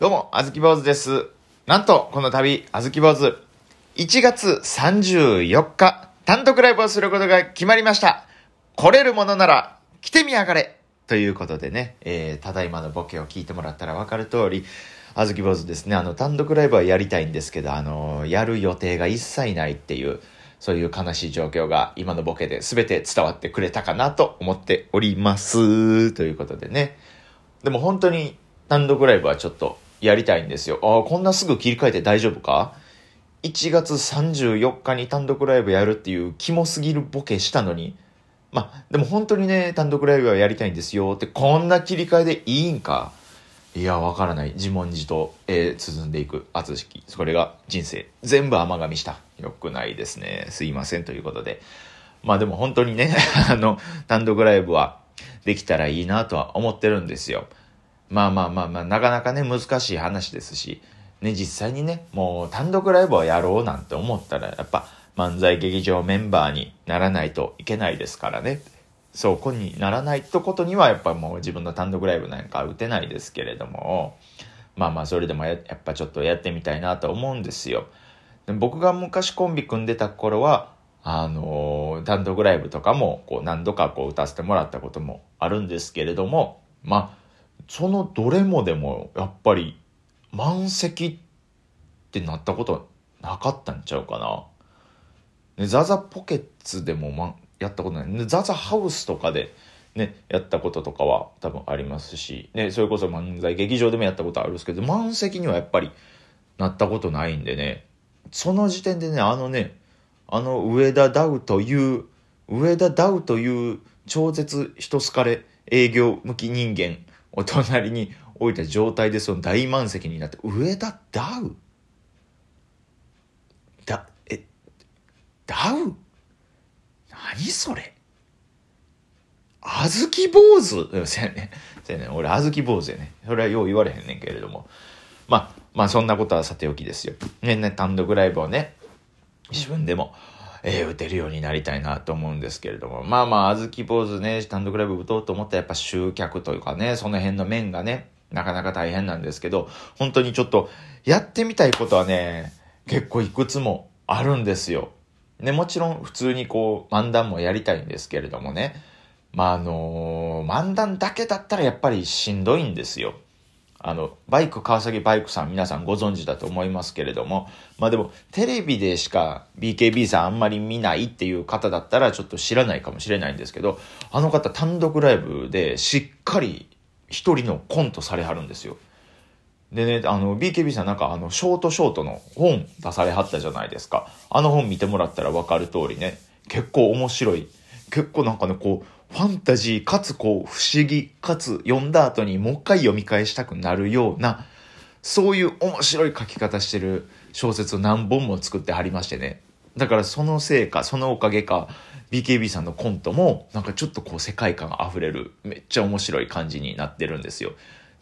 どうも、あずき坊主です。なんと、この度、あずき坊主、1月34日、単独ライブをすることが決まりました。来れるものなら、来てみやがれということでね、えー、ただいまのボケを聞いてもらったらわかる通り、あずき坊主ですね、あの、単独ライブはやりたいんですけど、あの、やる予定が一切ないっていう、そういう悲しい状況が今のボケで全て伝わってくれたかなと思っております。ということでね。でも本当に単独ライブはちょっとやりたいんですよ。ああ、こんなすぐ切り替えて大丈夫か ?1 月34日に単独ライブやるっていうキモすぎるボケしたのに。まあ、でも本当にね、単独ライブはやりたいんですよって、こんな切り替えでいいんか？いや、わからない。自問自答、えー、進んでいく、厚式。それが人生。全部甘噛みした。よくないですね。すいません。ということで。まあでも本当にね、あの、単独ライブはできたらいいなとは思ってるんですよ。まあまあまあまあ、なかなかね、難しい話ですし、ね、実際にね、もう単独ライブをやろうなんて思ったら、やっぱ漫才劇場メンバーにならないといけないですからね。そう、こにならないってことには、やっぱもう自分の単独ライブなんか打てないですけれども、まあまあ、それでもやっぱちょっとやってみたいなと思うんですよ。で僕が昔コンビ組んでた頃は、あのー単独ライブとかも、こう、何度かこう、歌わせてもらったこともあるんですけれども、まあ、そのどれもでも、やっぱり、満席ってなったことはなかったんちゃうかな。ね、ザザポケッツでも、ま、やったことない。ねザザハウスとかで、ね、やったこととかは多分ありますし、ね、それこそ漫才劇場でもやったことあるんですけど、満席にはやっぱりなったことないんでね、その時点でね、あのね、あの上田ダウという、上田ダウという超絶人好かれ営業向き人間を隣に置いた状態でその大満席になって、上田ダウ？だ、え、ダウ？何それ？あずき坊主？せやね。せやね。俺、あずき坊主やね。それはよう言われへんねんけれども。まあ、まあ、そんなことはさておきですよ。ね、ね、単独ライブをね、自分でも、えー、打てるようになりたいなと思うんですけれども。まあまあ、あずき坊主ね、単独ライブ打とうと思ったらやっぱ集客というかね、その辺の面がね、なかなか大変なんですけど、本当にちょっと、やってみたいことはね、結構いくつもあるんですよ。ね、もちろん普通にこう、漫談もやりたいんですけれどもね。まあ、あのー漫談だけだったらやっぱりしんどいんですよ。あの、バイク、川崎バイクさん皆さんご存知だと思いますけれども、まあでも、テレビでしか BKB さんあんまり見ないっていう方だったらちょっと知らないかもしれないんですけど、あの方単独ライブでしっかり一人のコントされはるんですよ。でね、あの、BKB さんなんかあの、ショートショートの本出されはったじゃないですか。あの本見てもらったらわかる通りね、結構面白い。結構なんかね、こう、ファンタジーかつこう、不思議かつ読んだ後にもう一回読み返したくなるような、そういう面白い書き方してる小説を何本も作ってはりましてね。だからそのせいか、そのおかげか、BKB さんのコントも、なんかちょっとこう世界観あふれる、めっちゃ面白い感じになってるんですよ。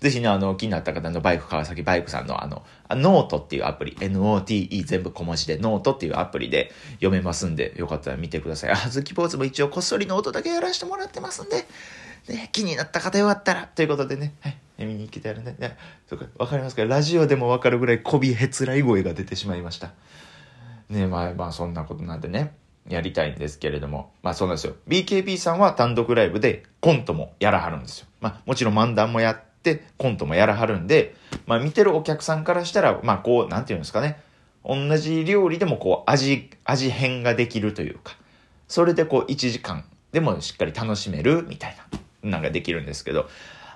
ぜひね、あの、気になった方のバイク川崎バイクさんのあの、ノートっていうアプリ、NOTE 全部小文字でノートっていうアプリで読めますんで、よかったら見てください。あずき坊主も一応こっそりノートだけやらせてもらってますんで、ね、気になった方よかったら、ということでね、はい、見に来てやるんで、ね、そうか、わかりますかラジオでもわかるぐらい媚びへつらい声が出てしまいました。ねまあまあそんなことなんでね、やりたいんですけれども、まあそうなんですよ。BKB さんは単独ライブでコントもやらはるんですよ。まあもちろん漫談もやって、コントもやらはるんで、まあ見てるお客さんからしたら、まあこう、なんていうんですかね、同じ料理でもこう味、味変ができるというか、それでこう1時間でもしっかり楽しめるみたいな、なんかできるんですけど、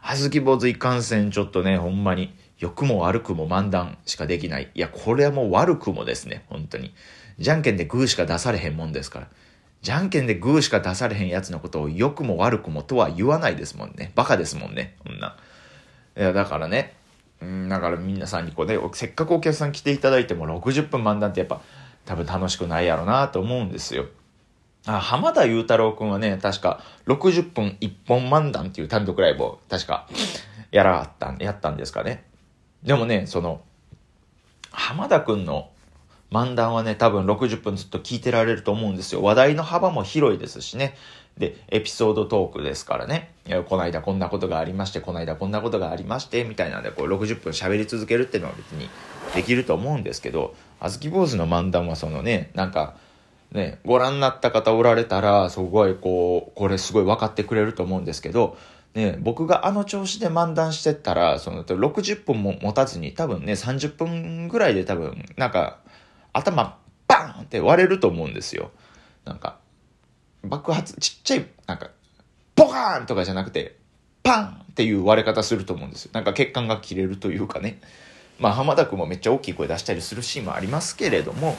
あずき坊主いかんせんちょっとね、ほんまに、良くも悪くも漫談しかできない。いや、これはもう悪くもですね、本当に。じゃんけんでグーしか出されへんもんですから。じゃんけんでグーしか出されへんやつのことを良くも悪くもとは言わないですもんね。バカですもんね、こんな。いや、だからね、うん、だから皆さんにこうね、せっかくお客さん来ていただいても60分漫談ってやっぱ多分楽しくないやろなと思うんですよ。あ、浜田祐太郎くんはね、確か60分1本漫談っていう単独ライブを確かやらはったん、やったんですかね。でもね、その、浜田くんの漫談はね、多分60分ずっと聞いてられると思うんですよ。話題の幅も広いですしね。で、エピソードトークですからね。いや、この間こんなことがありまして、この間こんなことがありまして、みたいなんで、こう60分喋り続けるっていうのは別にできると思うんですけど、あずき坊主の漫談はそのね、なんか、ね、ご覧になった方おられたら、すごいこう、これすごい分かってくれると思うんですけど、ね、僕があの調子で漫談してったら、その60分も持たずに多分ね、30分ぐらいで多分、なんか、頭バーンって割れると思うんですよ。なんか、爆発、ちっちゃい、なんか、ボカーンとかじゃなくて、パンっていう割れ方すると思うんですよ。なんか血管が切れるというかね。まあ浜田君もめっちゃ大きい声出したりするシーンもありますけれども、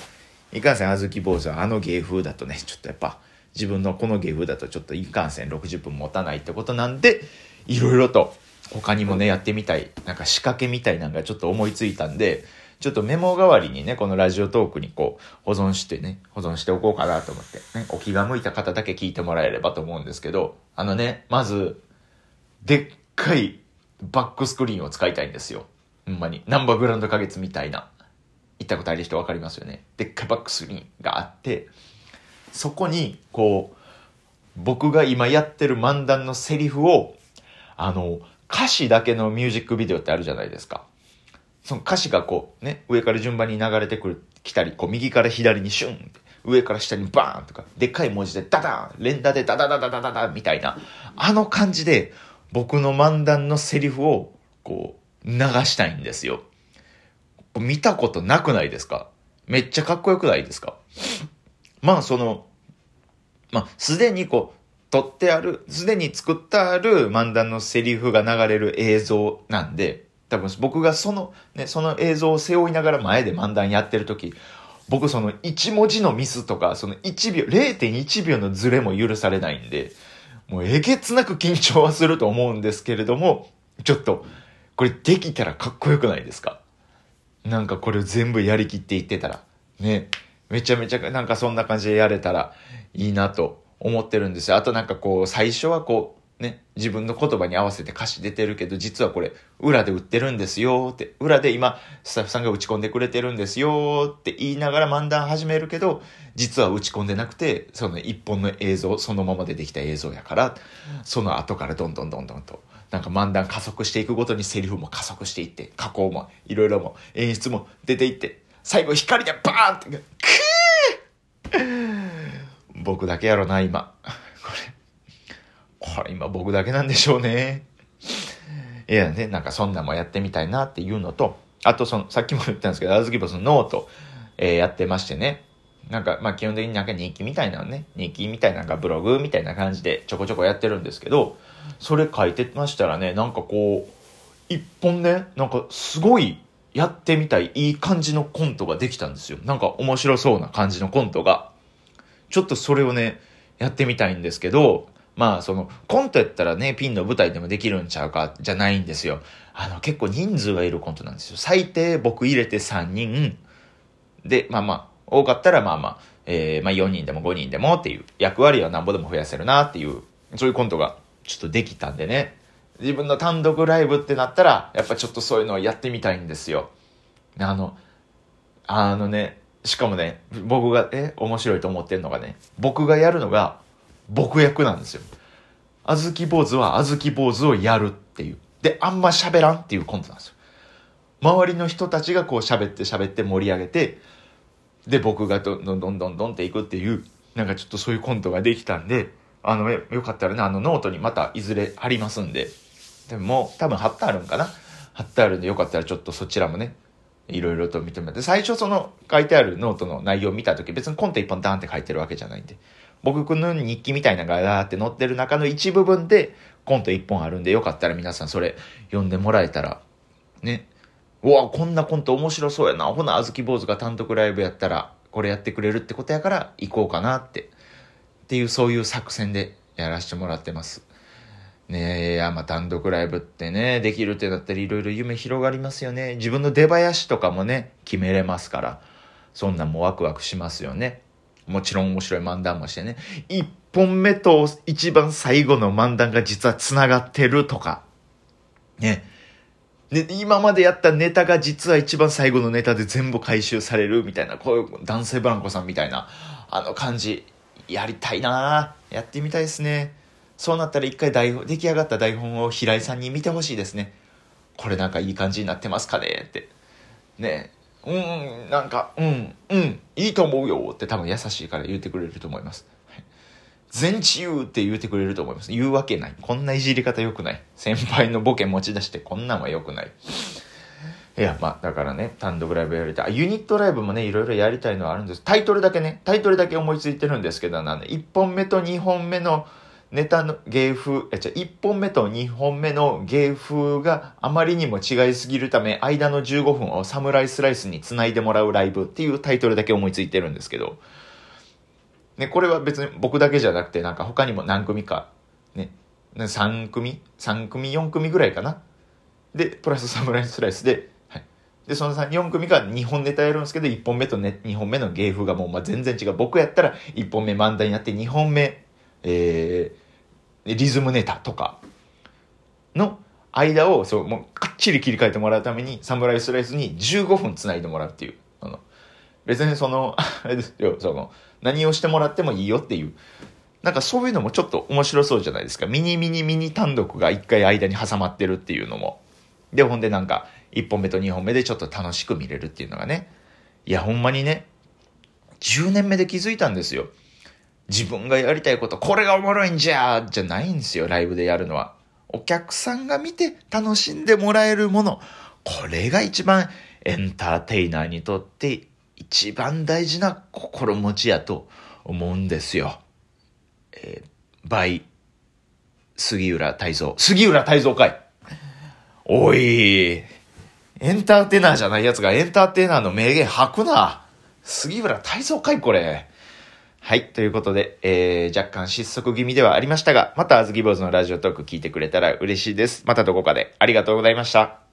いかんせんあずき坊主はあの芸風だとね、ちょっとやっぱ自分のこの芸風だとちょっといかんせん60分持たないってことなんで、いろいろと他にもね、やってみたい、なんか仕掛けみたいなのがちょっと思いついたんで、ちょっとメモ代わりにね、このラジオトークにこう、保存してね、保存しておこうかなと思って、ね、お気が向いた方だけ聞いてもらえればと思うんですけど、あのね、まず、でっかいバックスクリーンを使いたいんですよ。ほんまに。ナンバーグランド花月みたいな。行ったことある人分かりますよね。でっかいバックスクリーンがあって、そこに、こう、僕が今やってる漫談のセリフを、あの、歌詞だけのミュージックビデオってあるじゃないですか。その歌詞がこう、ね、上から順番に流れてくる、来たり、こう、右から左にシュン、上から下にバーンとか、でっかい文字でダダン連打でダダダダダダダみたいな、あの感じで、僕の漫談のセリフを、こう、流したいんですよ。見たことなくないですか？めっちゃかっこよくないですか？まあ、その、まあ、すでにこう、撮ってある、すでに作ってある漫談のセリフが流れる映像なんで、多分僕がその、ね、その映像を背負いながら前で漫談やってる時、僕その1文字のミスとか、その1秒、0.1秒のズレも許されないんで、もうえげつなく緊張はすると思うんですけれども、ちょっと、これできたらかっこよくないですか？なんかこれを全部やりきっていってたら、ね、めちゃめちゃなんかそんな感じでやれたらいいなと思ってるんですよ。あとなんかこう、最初はこう、ね、自分の言葉に合わせて歌詞出てるけど、実はこれ、裏で売ってるんですよって、裏で今、スタッフさんが打ち込んでくれてるんですよって言いながら漫談始めるけど、実は打ち込んでなくて、その一本の映像、そのままでできた映像やから、その後からどんどんどんどんと、なんか漫談加速していくごとにセリフも加速していって、加工もいろいろも演出も出ていって、最後光でバーンって、クー僕だけやろな、今。これこれ今僕だけなんでしょうね。いやね、なんかそんなもやってみたいなっていうのと、あとその、さっきも言ったんですけど、あずき坊主のノート、えー、やってましてね。なんか、まあ基本的になんか日記みたいなのね、日記みたいななんかブログみたいな感じでちょこちょこやってるんですけど、それ書いてましたらね、なんかこう、一本ね、なんかすごいやってみたいいい感じのコントができたんですよ。なんか面白そうな感じのコントが。ちょっとそれをね、やってみたいんですけど、まあ、その、コントやったらね、ピンの舞台でもできるんちゃうか、じゃないんですよ。あの、結構人数がいるコントなんですよ。最低僕入れて3人。で、まあまあ、多かったらまあまあ、えー、まあ4人でも5人でもっていう、役割はなんぼでも増やせるなっていう、そういうコントがちょっとできたんでね。自分の単独ライブってなったら、やっぱちょっとそういうのをやってみたいんですよ。あの、あのね、しかもね、僕が、え、面白いと思ってるのがね、僕がやるのが、僕役なんですよ。あずき坊主はあずき坊主をやるっていう。で、あんま喋らんっていうコントなんですよ。周りの人たちがこう喋って喋って盛り上げて、で、僕がどんどんどんどんどんっていくっていう、なんかちょっとそういうコントができたんで、あの、よかったらね、あのノートにまたいずれ貼りますんで、でも多分貼ってあるんかな？貼ってあるんでよかったらちょっとそちらもね、いろいろと見てもらって、最初その書いてあるノートの内容を見たとき、別にコント一本ダーンって書いてるわけじゃないんで、僕の日記みたいなのがガーって載ってる中の一部分でコント一本あるんでよかったら皆さんそれ読んでもらえたら、ね。うわ、こんなコント面白そうやな。ほな、あずき坊主が単独ライブやったら、これやってくれるってことやから行こうかなって。っていう、そういう作戦でやらせてもらってます。ねえ、いや、まあ、単独ライブってね、できるってなったらいろいろ夢広がりますよね。自分の出囃子とかもね、決めれますから、そんなんもワクワクしますよね。もちろん面白い漫談もしてね。一本目と一番最後の漫談が実は繋がってるとか。ね。で、今までやったネタが実は一番最後のネタで全部回収されるみたいな、こういう男性ブランコさんみたいな、あの感じ。やりたいなやってみたいですね。そうなったら一回台本、出来上がった台本を平井さんに見てほしいですね。これなんかいい感じになってますかねって。ねうん、なんか、うん、うん、いいと思うよって多分優しいから言ってくれると思います。全治癒って言うてくれると思います。言うわけない。こんないじり方良くない。先輩のボケ持ち出してこんなんは良くない。いや、まあ、だからね、単独ライブやりたい。ユニットライブもね、いろいろやりたいのはあるんです。タイトルだけね、タイトルだけ思いついてるんですけど、なんで、1本目と2本目のネタの芸風、え、じゃ1本目と2本目の芸風があまりにも違いすぎるため、間の15分をサムライスライスに繋いでもらうライブっていうタイトルだけ思いついてるんですけど、ね、これは別に僕だけじゃなくて、なんか他にも何組か、ね、3組 ?3 組、4組ぐらいかな？で、プラスサムライスライスで、はいで、その3、4組が2本ネタやるんですけど、1本目とね、2本目の芸風がもうまあ全然違う。僕やったら1本目漫才になって、2本目、えー、リズムネタとかの間を、そう、もうかっちり切り替えてもらうために、サムライスライスに15分繋いでもらうっていう。あの、別にその、あれですよ、その、何をしてもらってもいいよっていう。なんかそういうのもちょっと面白そうじゃないですか。ミニミニミニ単独が一回間に挟まってるっていうのも。で、ほんでなんか、1本目と2本目でちょっと楽しく見れるっていうのがね。いや、ほんまにね、10年目で気づいたんですよ。自分がやりたいこと、これがおもろいんじゃじゃないんですよ、ライブでやるのは。お客さんが見て楽しんでもらえるもの。これが一番エンターテイナーにとって一番大事な心持ちやと思うんですよ。えー、バイ、杉浦太蔵。杉浦太蔵かいおい、エンターテイナーじゃない奴がエンターテイナーの名言吐くな。杉浦太蔵かいこれ。はい。ということで、えー、若干失速気味ではありましたが、またあずき坊主のラジオトーク聞いてくれたら嬉しいです。またどこかでありがとうございました。